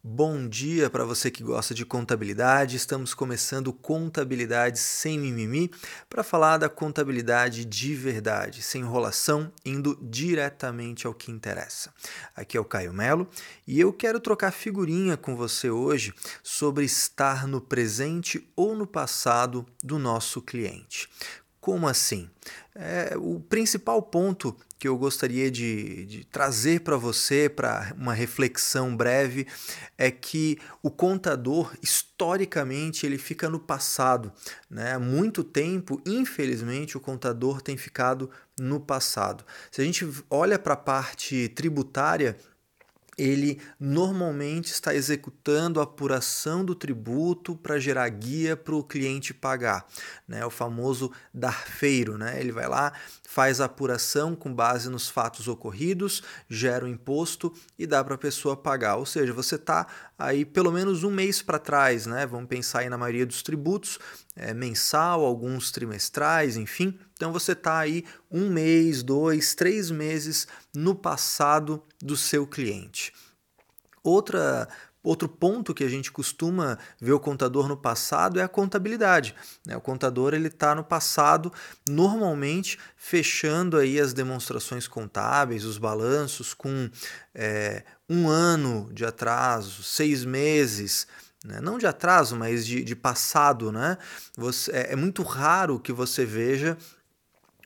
Bom dia para você que gosta de contabilidade. Estamos começando Contabilidade Sem Mimimi para falar da contabilidade de verdade, sem enrolação, indo diretamente ao que interessa. Aqui é o Caio Melo e eu quero trocar figurinha com você hoje sobre estar no presente ou no passado do nosso cliente. Como assim? É, o principal ponto que eu gostaria de, de trazer para você, para uma reflexão breve, é que o contador, historicamente, ele fica no passado. Né? Muito tempo, infelizmente, o contador tem ficado no passado. Se a gente olha para a parte tributária, ele normalmente está executando a apuração do tributo para gerar guia para o cliente pagar, né? o famoso darfeiro. Né? Ele vai lá, faz a apuração com base nos fatos ocorridos, gera o imposto e dá para a pessoa pagar. Ou seja, você está aí pelo menos um mês para trás, né? vamos pensar aí na maioria dos tributos, é, mensal, alguns trimestrais, enfim. Então você está aí um mês, dois, três meses no passado do seu cliente. Outra Outro ponto que a gente costuma ver o contador no passado é a contabilidade. Né? O contador ele está no passado, normalmente fechando aí as demonstrações contábeis, os balanços com é, um ano de atraso, seis meses né? não de atraso, mas de, de passado. Né? Você, é, é muito raro que você veja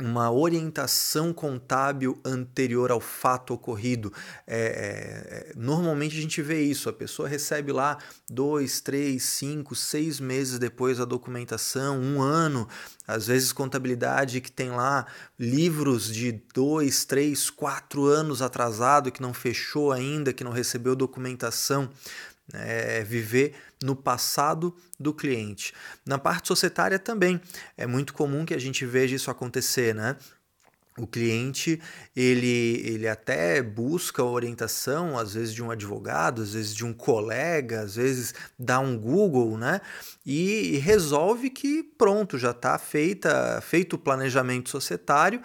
uma orientação contábil anterior ao fato ocorrido. É, é, é, normalmente a gente vê isso, a pessoa recebe lá dois, três, cinco, seis meses depois a documentação, um ano, às vezes contabilidade que tem lá livros de dois, três, quatro anos atrasado que não fechou ainda, que não recebeu documentação é, viver no passado do cliente. Na parte societária também é muito comum que a gente veja isso acontecer, né? O cliente, ele, ele até busca orientação, às vezes de um advogado, às vezes de um colega, às vezes dá um Google, né? E, e resolve que pronto, já está feita, feito o planejamento societário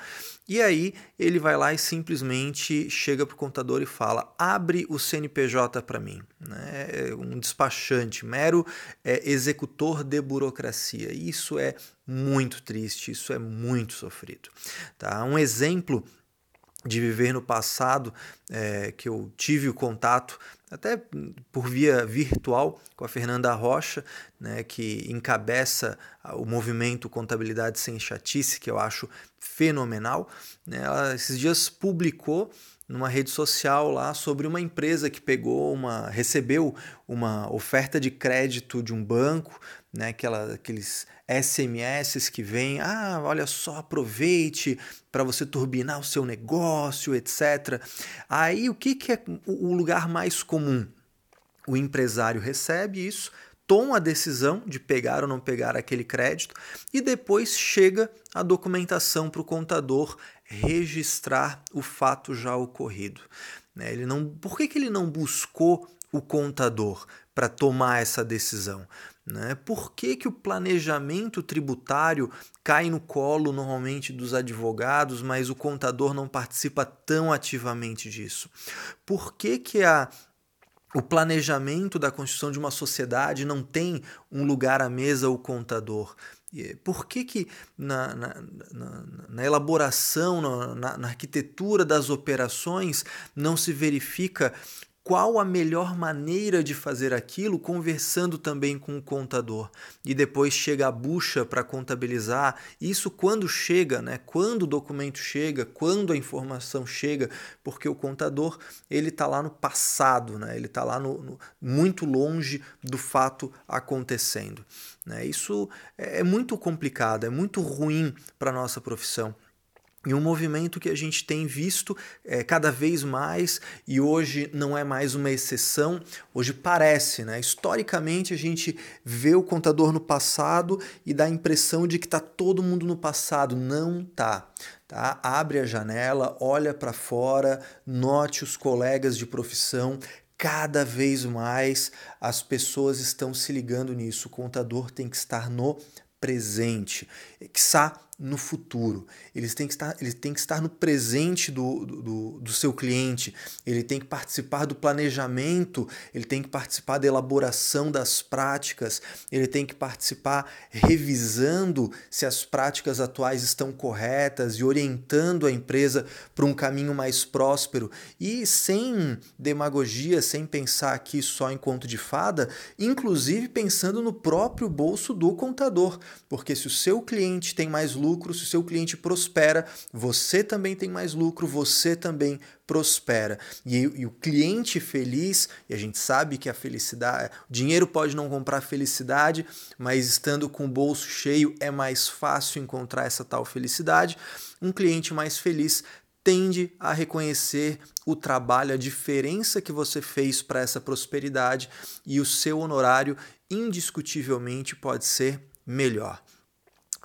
e aí ele vai lá e simplesmente chega para o contador e fala: abre o CNPJ para mim. Né? É um despachante, mero é, executor de burocracia. Isso é muito triste, isso é muito sofrido. Tá? Um exemplo de viver no passado, é, que eu tive o contato, até por via virtual, com a Fernanda Rocha, né, que encabeça o movimento Contabilidade Sem Chatice, que eu acho fenomenal. Né, ela esses dias publicou numa rede social lá sobre uma empresa que pegou uma recebeu uma oferta de crédito de um banco, né, aquela, aqueles SMS que vêm, ah, olha só, aproveite para você turbinar o seu negócio, etc. Aí o que, que é o lugar mais comum? O empresário recebe isso, toma a decisão de pegar ou não pegar aquele crédito e depois chega a documentação para o contador registrar o fato já ocorrido. Né? Ele não, por que, que ele não buscou o contador para tomar essa decisão? Né? Por que, que o planejamento tributário cai no colo normalmente dos advogados, mas o contador não participa tão ativamente disso? Por que, que a o planejamento da construção de uma sociedade não tem um lugar à mesa o contador. Por que, que na, na, na, na elaboração, na, na arquitetura das operações, não se verifica qual a melhor maneira de fazer aquilo, conversando também com o contador. E depois chega a bucha para contabilizar. Isso quando chega, né? Quando o documento chega, quando a informação chega, porque o contador ele está lá no passado, né? Ele está lá no, no, muito longe do fato acontecendo. Né? Isso é, é muito complicado, é muito ruim para a nossa profissão. E um movimento que a gente tem visto é, cada vez mais, e hoje não é mais uma exceção, hoje parece, né? Historicamente a gente vê o contador no passado e dá a impressão de que está todo mundo no passado. Não tá. Tá? Abre a janela, olha para fora, note os colegas de profissão, cada vez mais as pessoas estão se ligando nisso. O contador tem que estar no presente. Quiçá no futuro, eles têm que estar, eles têm que estar no presente do, do, do seu cliente, ele tem que participar do planejamento, ele tem que participar da elaboração das práticas, ele tem que participar revisando se as práticas atuais estão corretas e orientando a empresa para um caminho mais próspero. E sem demagogia, sem pensar aqui só em conto de fada, inclusive pensando no próprio bolso do contador, porque se o seu cliente tem mais lucro, se o seu cliente prospera, você também tem mais lucro, você também prospera. E, e, o cliente feliz, e a gente sabe que a felicidade, dinheiro pode não comprar felicidade, mas estando com o bolso cheio é mais fácil encontrar essa tal felicidade. Um cliente mais feliz tende a reconhecer o trabalho, a diferença que você fez para essa prosperidade e o seu honorário indiscutivelmente pode ser melhor.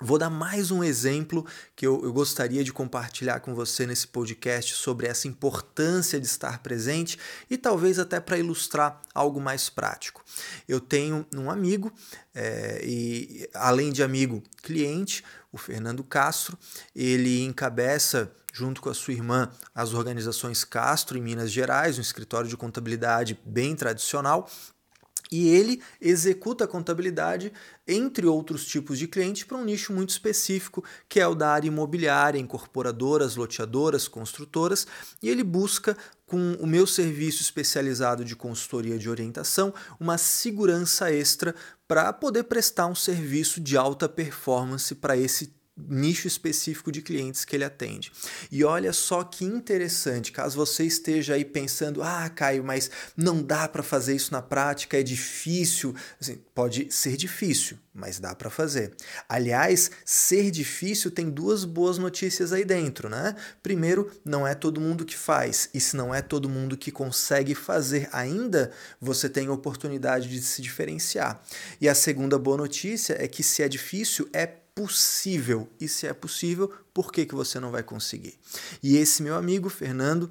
Vou dar mais um exemplo que eu, eu, gostaria de compartilhar com você nesse podcast sobre essa importância de estar presente e talvez até para ilustrar algo mais prático. Eu tenho um amigo, é, e além de amigo cliente, o Fernando Castro, ele encabeça junto com a sua irmã as organizações Castro em Minas Gerais, um escritório de contabilidade bem tradicional, e ele executa a contabilidade, entre outros tipos de clientes, para um nicho muito específico, que é o da área imobiliária, incorporadoras, loteadoras, construtoras, e ele busca, com o meu serviço especializado de consultoria de orientação, uma segurança extra para poder prestar um serviço de alta performance para esse nicho específico de clientes que ele atende. E olha só que interessante, caso você esteja aí pensando, ah, Caio, mas não dá para fazer isso na prática, é difícil. Assim, pode ser difícil, mas dá para fazer. Aliás, ser difícil tem duas boas notícias aí dentro, né? Primeiro, não é todo mundo que faz, e se não é todo mundo que consegue fazer ainda, você tem a oportunidade de se diferenciar. E a segunda boa notícia é que se é difícil, é possível. E se é possível, por que, que você não vai conseguir? E esse meu amigo, Fernando,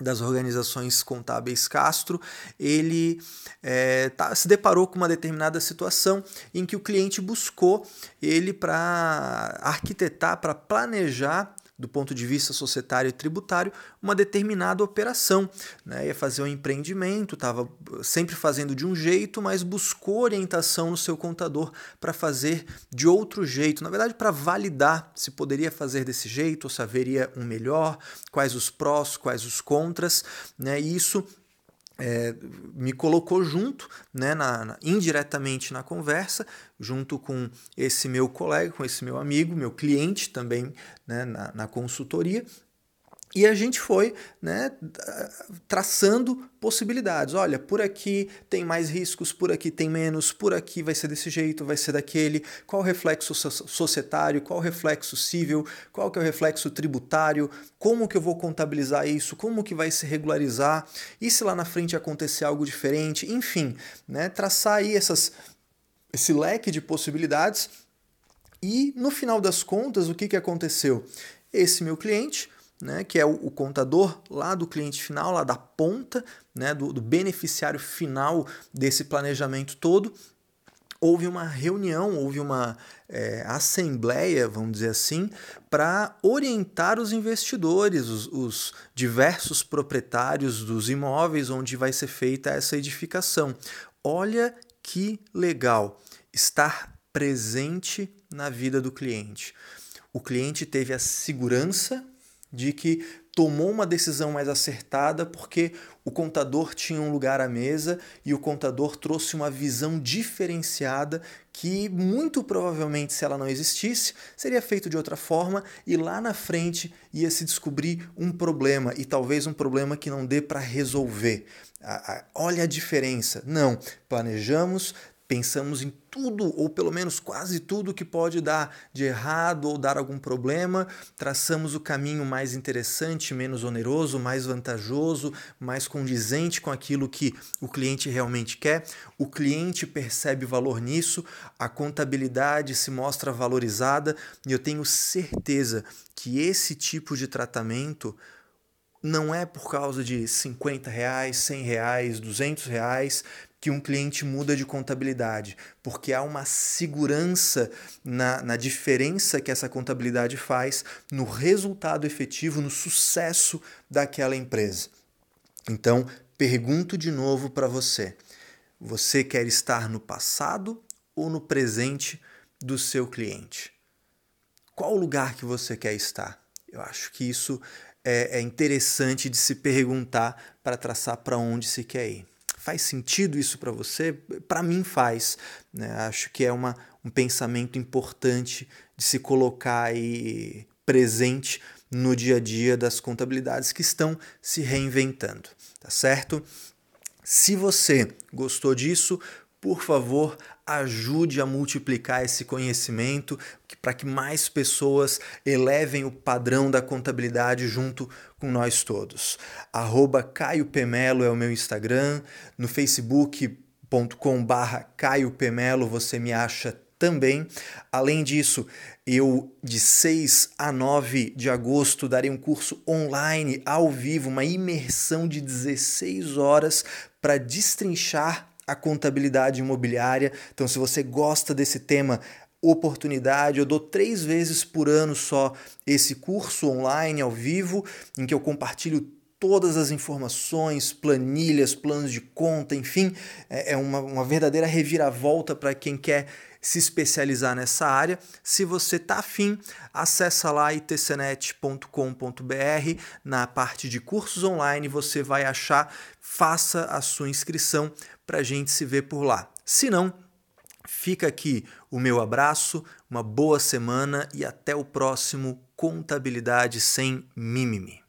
das organizações contábeis Castro, ele é, tá, se deparou com uma determinada situação em que o cliente buscou ele para arquitetar, para planejar do ponto de vista societário e tributário, uma determinada operação. Né? Ia fazer um empreendimento, estava sempre fazendo de um jeito, mas buscou orientação no seu contador para fazer de outro jeito. Na verdade, para validar se poderia fazer desse jeito, ou se haveria um melhor, quais os prós, quais os contras. Né? E isso é, me colocou junto, né, na, na, indiretamente na conversa, junto com esse meu colega, com esse meu amigo, meu cliente também né, na, na consultoria, e a gente foi né, traçando possibilidades. Olha, por aqui tem mais riscos, por aqui tem menos, por aqui vai ser desse jeito, vai ser daquele. Qual o reflexo societário, qual o reflexo civil, qual que é o reflexo tributário, como que eu vou contabilizar isso, como que vai se regularizar, e se lá na frente acontecer algo diferente, enfim, né, traçar aí essas, esse leque de possibilidades. E no final das contas, o que, que aconteceu? Esse meu cliente né, que é o, o, contador lá do cliente final, lá da ponta, né, do, do beneficiário final desse planejamento todo, houve uma reunião, houve uma é, assembleia, vamos dizer assim, para orientar os investidores, os, os, diversos proprietários dos imóveis onde vai ser feita essa edificação. Olha que legal estar presente na vida do cliente. O cliente teve a segurança de que tomou uma decisão mais acertada porque o contador tinha um lugar à mesa e o contador trouxe uma visão diferenciada que muito provavelmente se ela não existisse seria feito de outra forma e lá na frente ia se descobrir um problema e talvez um problema que não dê para resolver. Olha a diferença. Não, planejamos, pensamos em tudo, ou pelo menos quase tudo que pode dar de errado ou dar algum problema, traçamos o caminho mais interessante, menos oneroso, mais vantajoso, mais condizente com aquilo que o cliente realmente quer. O cliente percebe valor nisso, a contabilidade se mostra valorizada e eu tenho certeza que esse tipo de tratamento não é por causa de 50 reais, 100 reais, 200 reais, que um cliente muda de contabilidade? Porque há uma segurança na, na diferença que essa contabilidade faz no resultado efetivo, no sucesso daquela empresa. Então, pergunto de novo para você: você quer estar no passado ou no presente do seu cliente? Qual lugar que você quer estar? Eu acho que isso é, é interessante de se perguntar para traçar para onde se quer ir. Faz sentido isso para você? Para mim faz. Né? Acho que é uma, um pensamento importante de se colocar aí presente no dia a dia das contabilidades que estão se reinventando, tá certo? Se você gostou disso, por favor, ajude a multiplicar esse conhecimento para que mais pessoas elevem o padrão da contabilidade junto com nós todos. Arroba Caio Pemelo é o meu Instagram, no facebook.com barra Caio Pemelo você me acha também. Além disso, eu de 6 a 9 de agosto darei um curso online ao vivo, uma imersão de 16 horas para destrinchar a contabilidade imobiliária. Então, se você gosta desse tema, oportunidade, eu dou três vezes por ano só esse curso online ao vivo, em que eu compartilho todas as informações, planilhas, planos de conta, enfim, é, é uma, uma verdadeira reviravolta para quem quer se especializar nessa área. Se você está afim, acessa lá itcnet.com.br. Na parte de cursos online você vai achar, faça a sua inscrição para a gente se ver por lá. Se não, fica aqui o meu abraço, uma boa semana e até o próximo Contabilidade Sem Mimimi.